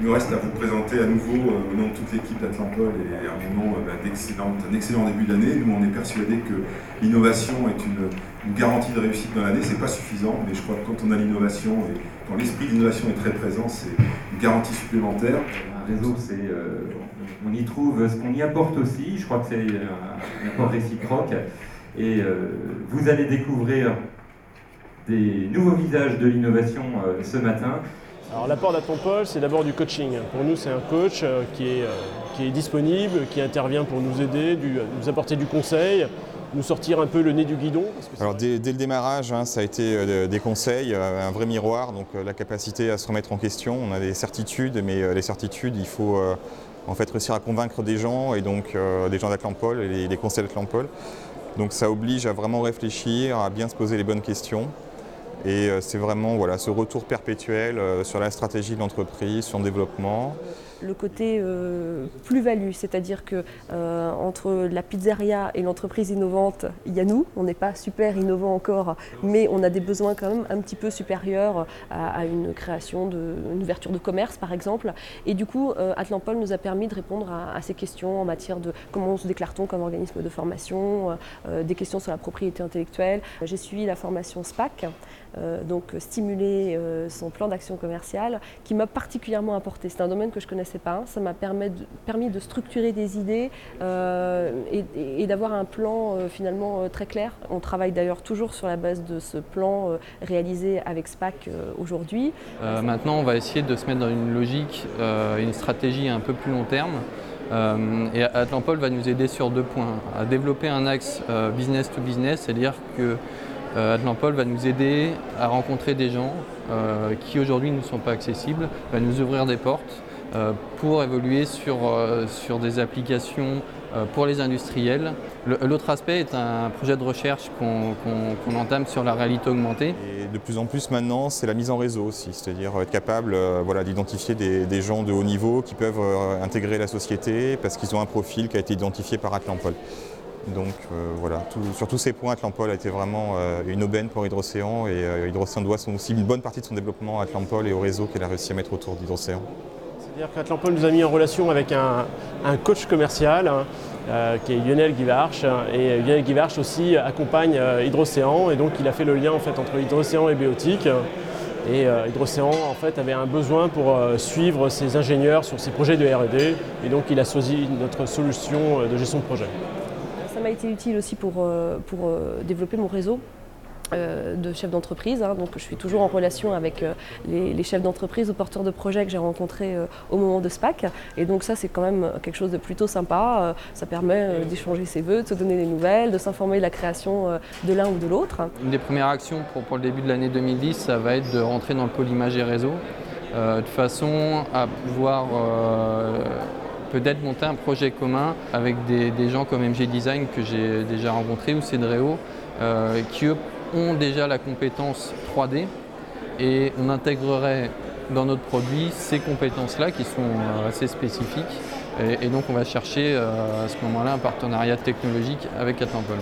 Il nous reste à vous présenter à nouveau, euh, au nom de toute l'équipe d'Atlampol et à mon nom, euh, un excellent début d'année. Nous, on est persuadés que l'innovation est une, garantie de réussite dans l'année. Ce n'est pas suffisant, mais je crois que quand on a l'innovation et quand l'esprit d'innovation est très présent, c'est une garantie supplémentaire. Un réseau, c'est, euh, on y trouve ce qu'on y apporte aussi. Je crois que c'est un, apport réciproque. Et vous allez découvrir des nouveaux visages de l'innovation ce matin. Alors l'apport d'Atompol, c'est d'abord du coaching. Pour nous, c'est un coach euh, qui est, euh, qui est disponible, qui intervient pour nous aider, nous apporter du conseil, nous sortir un peu le nez du guidon. Alors dès, le démarrage, hein, ça a été euh, des conseils, un vrai miroir, donc la capacité à se remettre en question. On a des certitudes, mais les certitudes, il faut en fait réussir à convaincre des gens, et donc des gens d'Atlampol et les, les conseils d'Atlampol. Donc ça oblige à vraiment réfléchir, à bien se poser les bonnes questions. Et euh, c'est vraiment voilà, ce retour perpétuel euh, sur la stratégie de l'entreprise, son développement le côté euh, plus-value, c'est-à-dire que euh, entre la pizzeria et l'entreprise innovante, il y a nous, on n'est pas super innovant encore, mais on a des besoins quand même un petit peu supérieurs à, une création, une ouverture de commerce par exemple. Et du coup, euh, Atlampol nous a permis de répondre à, ces questions en matière de comment se déclare-t-on comme organisme de formation, des questions sur la propriété intellectuelle. J'ai suivi la formation SPAC, donc stimuler son plan d'action commerciale, qui m'a particulièrement apporté. C'est un domaine que je Ça m'a permis de structurer des idées euh, et, d'avoir un plan euh, finalement euh, très clair. On travaille d'ailleurs toujours sur la base de ce plan réalisé avec SPAC aujourd'hui. maintenant, on va essayer de se mettre dans une logique, une stratégie un peu plus long terme. et Atlampol va nous aider sur deux points. À développer un axe business to business, c'est-à-dire que Atlampol va nous aider à rencontrer des gens qui aujourd'hui ne sont pas accessibles, va nous ouvrir des portes pour évoluer sur, euh, des applications euh, pour les industriels. L'autre aspect est un projet de recherche qu'on entame sur la réalité augmentée. Et de plus en plus maintenant, c'est la mise en réseau aussi, c'est-à-dire être capable d'identifier des, gens de haut niveau qui peuvent intégrer la société parce qu'ils ont un profil qui a été identifié par Atlampol. Donc voilà, sur tous ces points, Atlampol a été vraiment une aubaine pour Hydrocéan et Hydrocéan doit aussi une bonne partie de son développement à Atlampol et au réseau qu'elle a réussi à mettre autour d'Hydrocéan. C'est-à-dire qu'Atlampol nous a mis en relation avec un, coach commercial hein, euh, qui est Lionel Guivarch. Et Lionel Guivarch aussi accompagne euh, Hydrocéan et donc il a fait le lien en fait, entre Hydrocéan et Béotique. Et euh, Hydrocéan en fait, avait un besoin pour suivre ses ingénieurs sur ses projets de RD et donc il a choisi notre solution de gestion de projet. Ça m'a été utile aussi pour, pour développer mon réseau euh, de chefs d'entreprise. Hein. donc je suis toujours en relation avec euh, les, chefs d'entreprise ou porteurs de projets que j'ai rencontrés euh, au moment de SPAC. Et donc ça c'est quand même quelque chose de plutôt sympa. ça permet d'échanger ses voeux, de se donner des nouvelles, de s'informer de la création de l'un ou de l'autre. Une des premières actions pour, le début de l'année 2010, ça va être de rentrer dans le pôle image et réseau, de façon à pouvoir peut-être monter un projet commun avec des, gens comme MG Design que j'ai déjà rencontré ou Cedreo, qui eux ont déjà la compétence 3D et on intégrerait dans notre produit ces compétences-là qui sont euh, assez spécifiques. Et, donc on va chercher euh, à ce moment-là un partenariat technologique avec Atlampol.